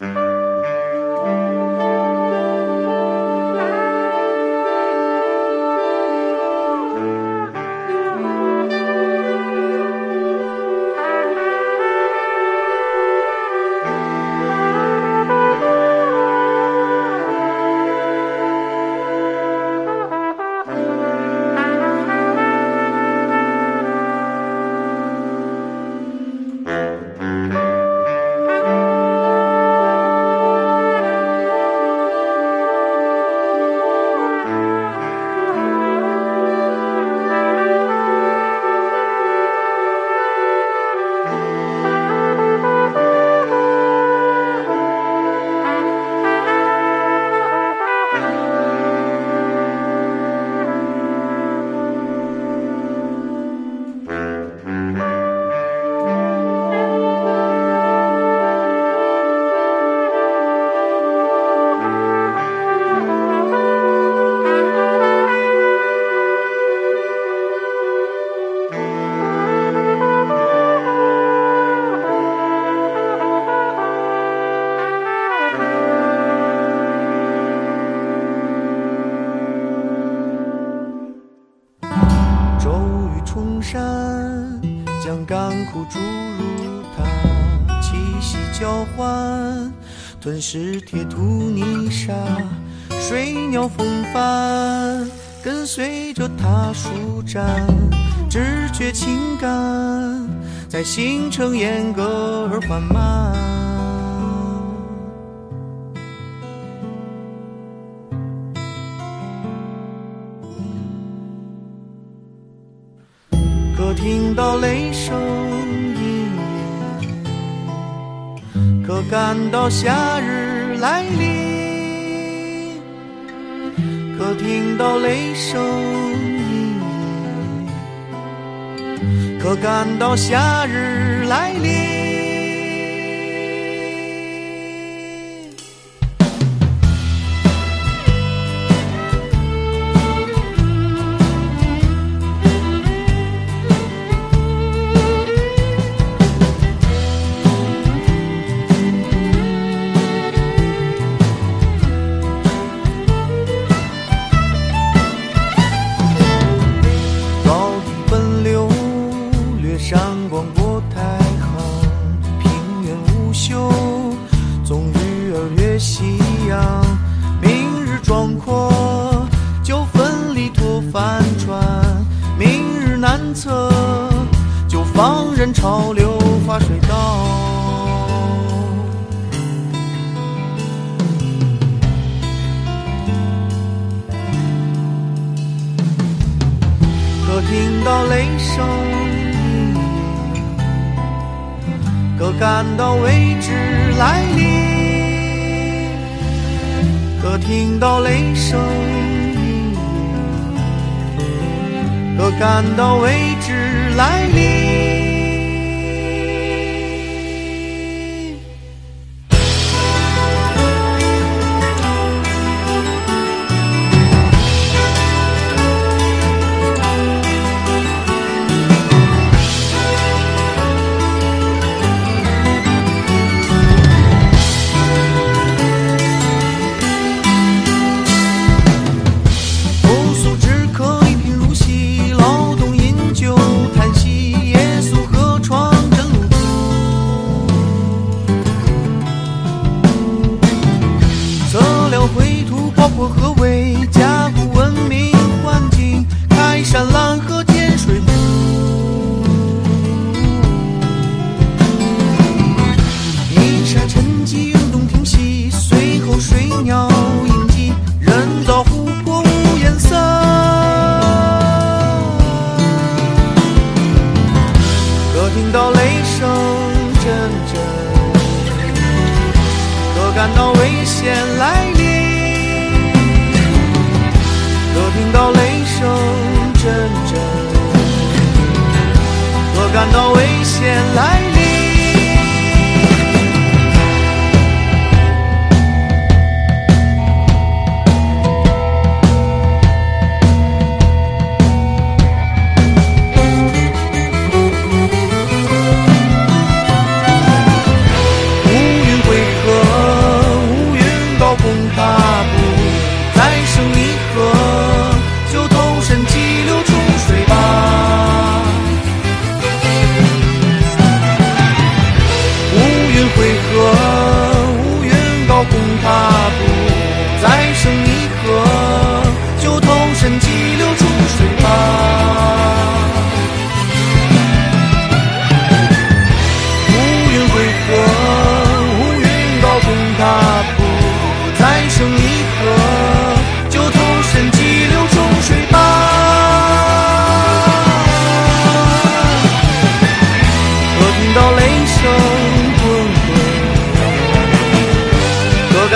Mm-hmm. 骤雨冲山，将干枯注入它，气息交换，吞噬铁土泥沙，水鸟风帆，跟随着它舒展，直觉情感在形成严格而缓慢。听到雷声隐隐，可感到夏日来临。可听到雷声隐隐，可感到夏日来临。越夕阳。明日壮阔，就奋力拓帆船；明日难测，就放任潮流划水道。可听到雷声，可感到未知来临。可听到雷声，可感到未知来临。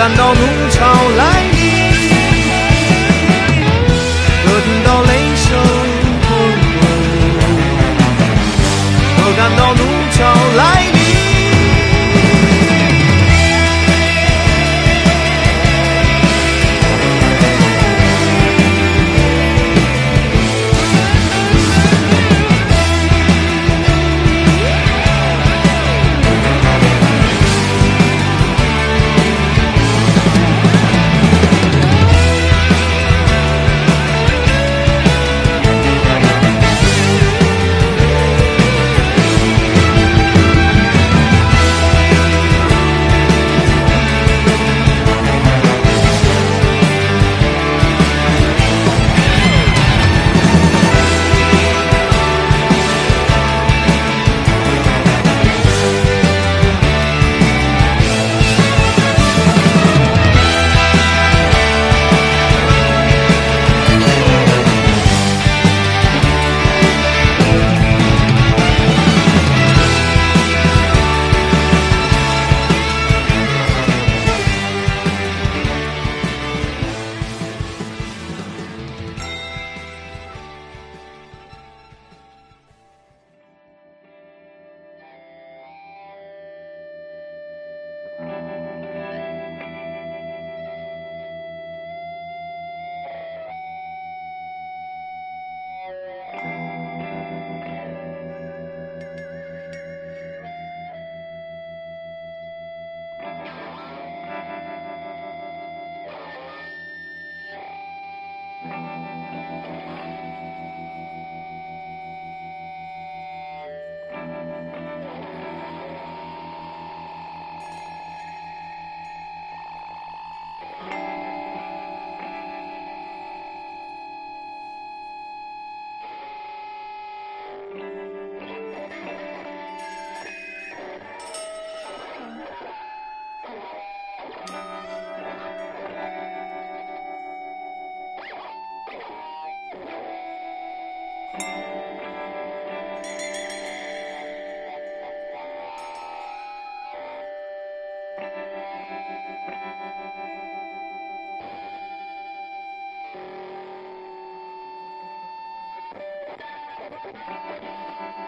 感到怒ハハハハ!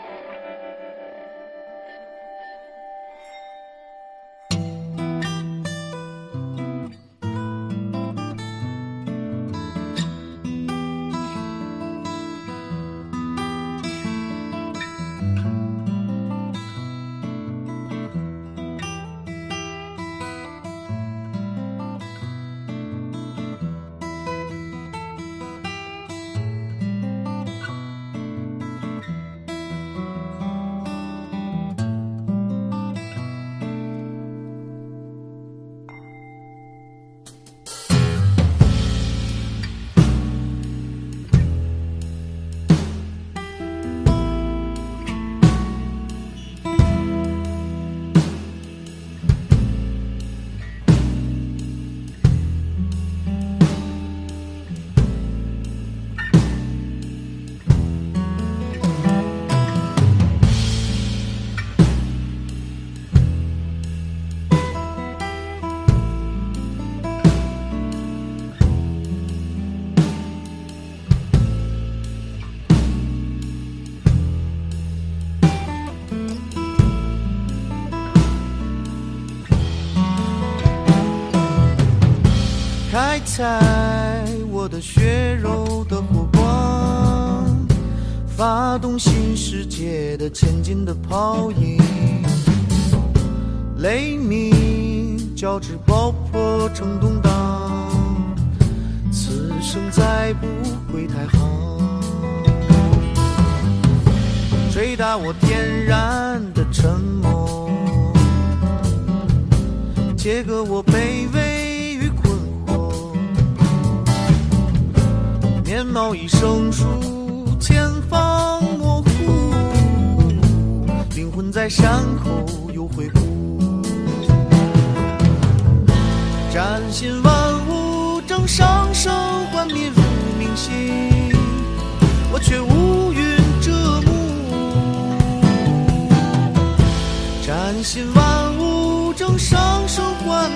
开采我的血肉的火光，发动新世界的前进的泡影，雷鸣交织爆破成动荡，此生再不回太行，捶打我天然的沉默，切割我卑微面貌已生疏，前方模糊，灵魂在山口又回顾，崭新万物正上升，幻灭如明星，我却乌云遮目。崭新万物正上升，幻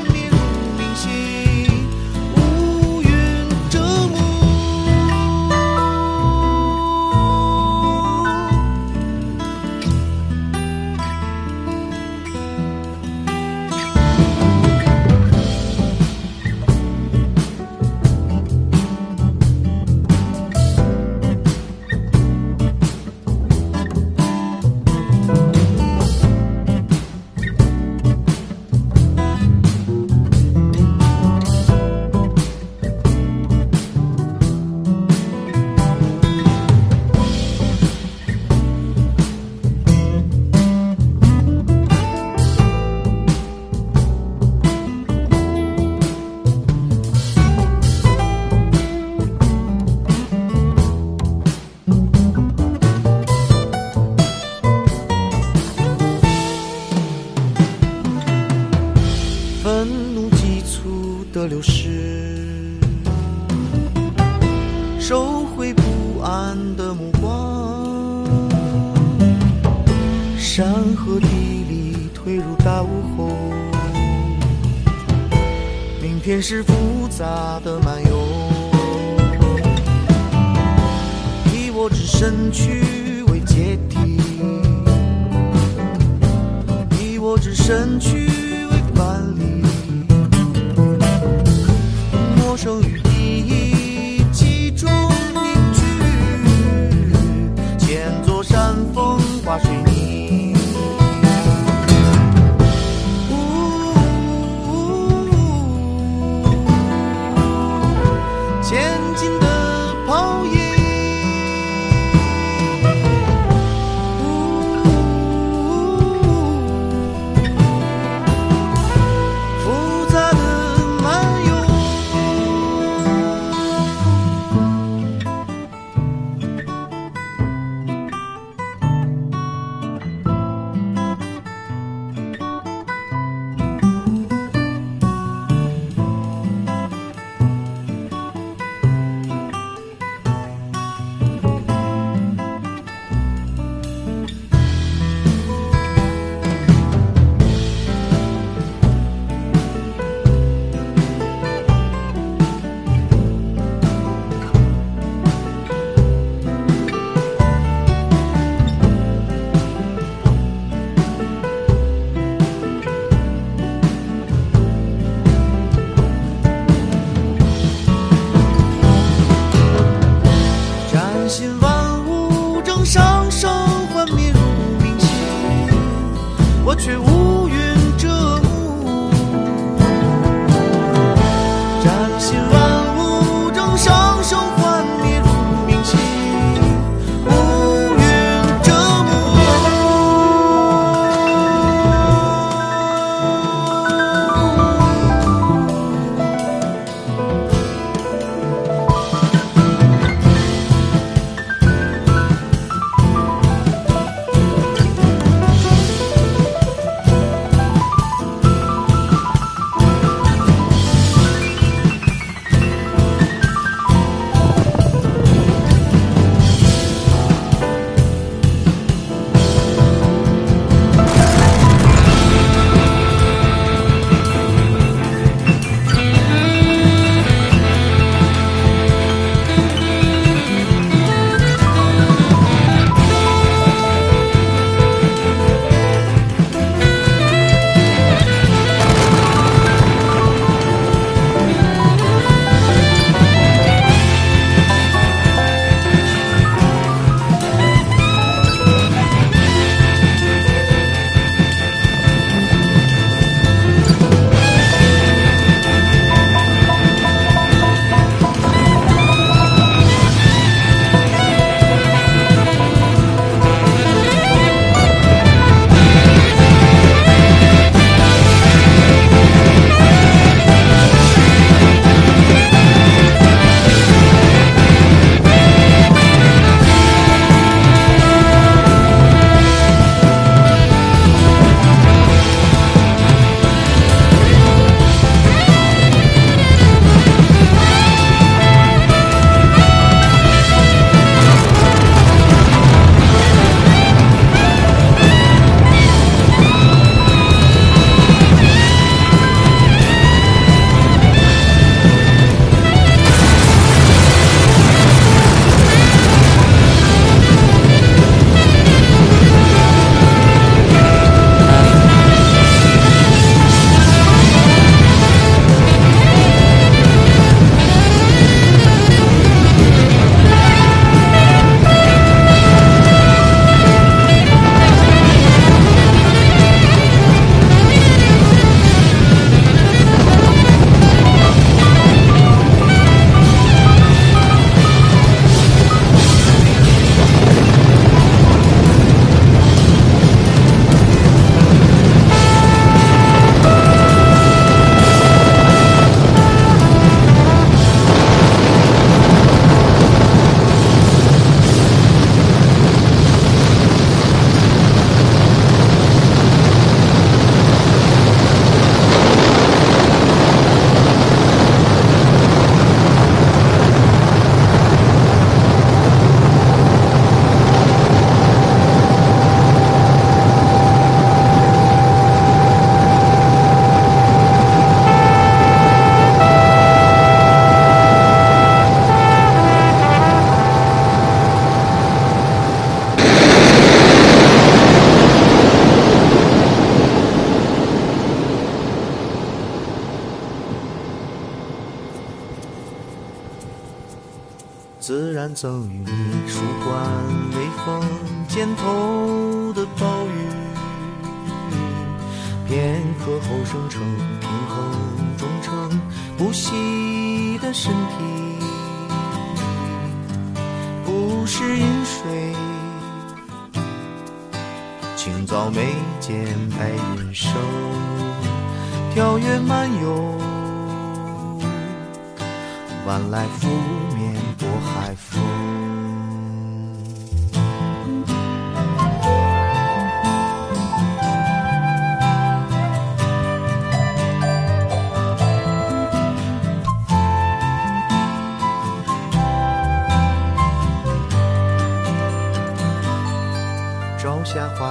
是复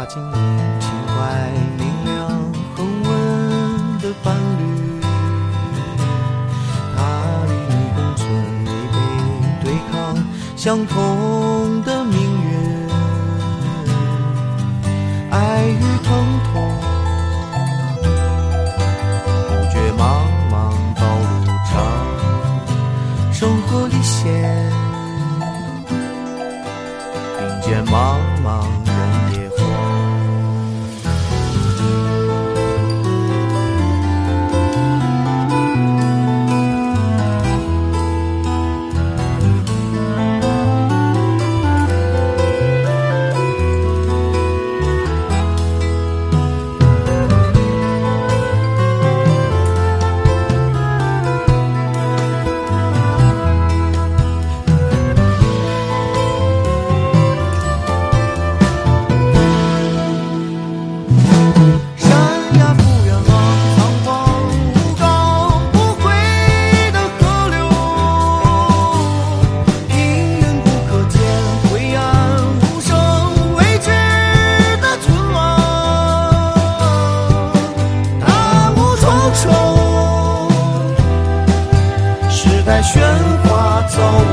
他精力情怀明亮恒温的伴侣，他与你共存未被对抗相同。在喧哗中。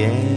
的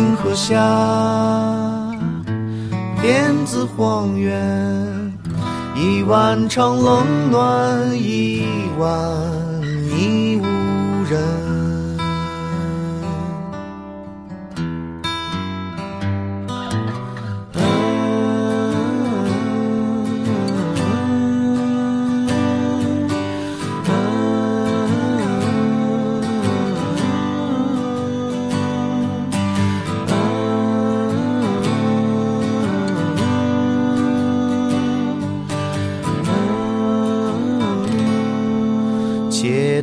星河下，天子荒原，一晚长冷暖，一晚已无人。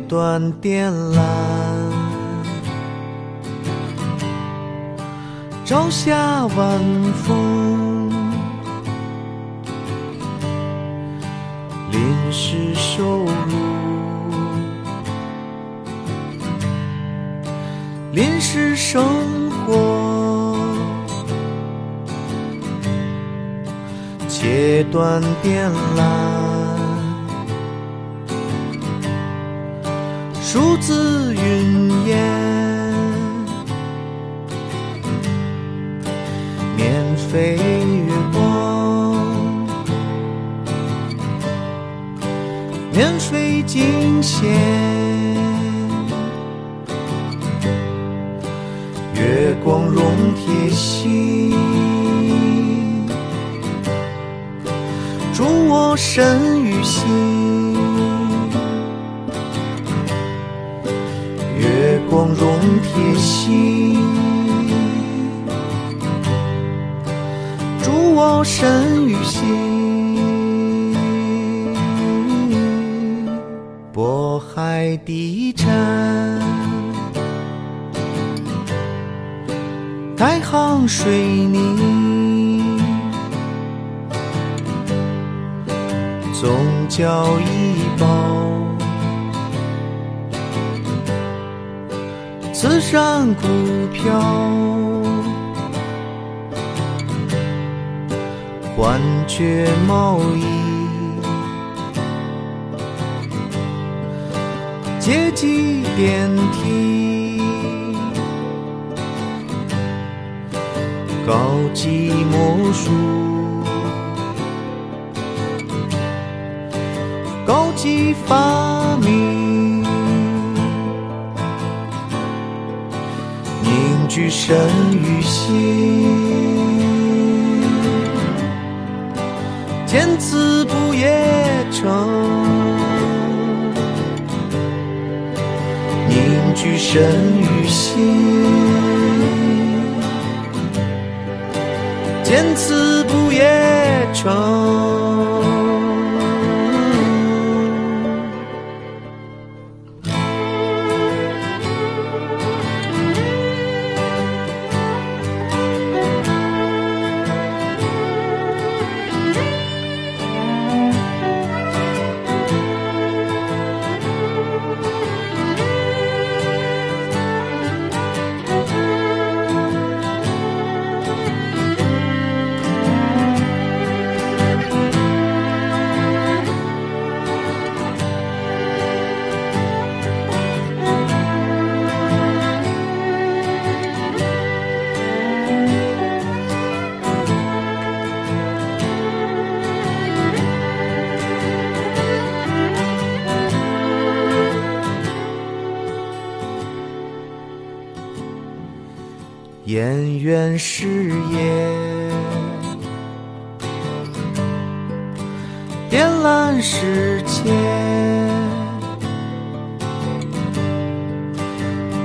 断电缆，朝霞晚风，临时收入，临时生活，切断电缆。数字云烟，免费月光，免费惊险，月光融贴心，祝我身与贴心，助我身与心。渤海地产，太行水泥，总交易宝。慈善股票，幻觉贸易，阶级电梯，高级魔术，高级法身与心，见此不夜城，凝聚神与心，见此不夜城。誓言，点燃世界，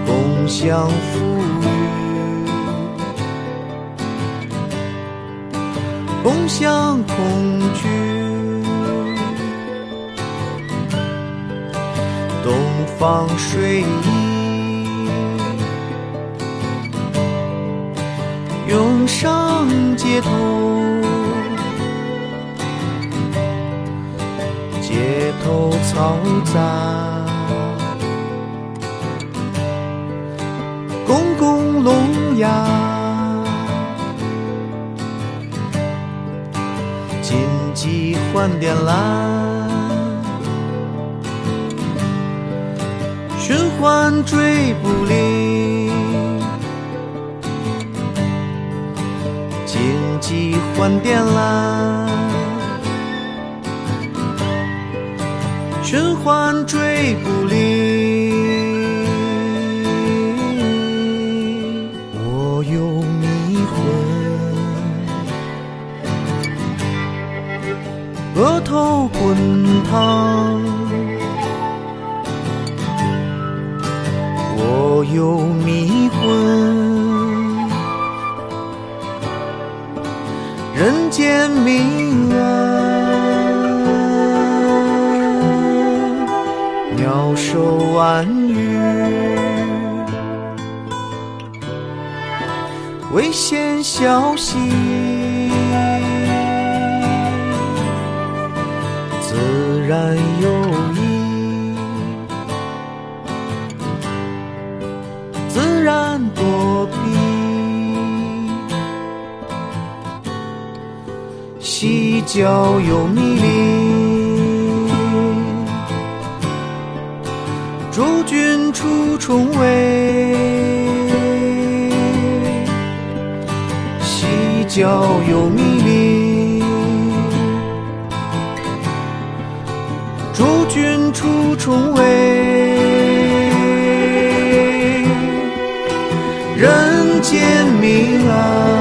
共享富裕，共享恐惧，东方睡衣。涌上街头，街头嘈杂，公共聋哑，紧急换电缆，循环追不灵。紧急换电缆，循环追不离。我有迷魂，额头滚烫。我有迷魂，人间明暗，鸟兽万语，危险消息，自然细嚼有迷离，诸君出重围。西郊有迷离，诸君出重围。人间明暗。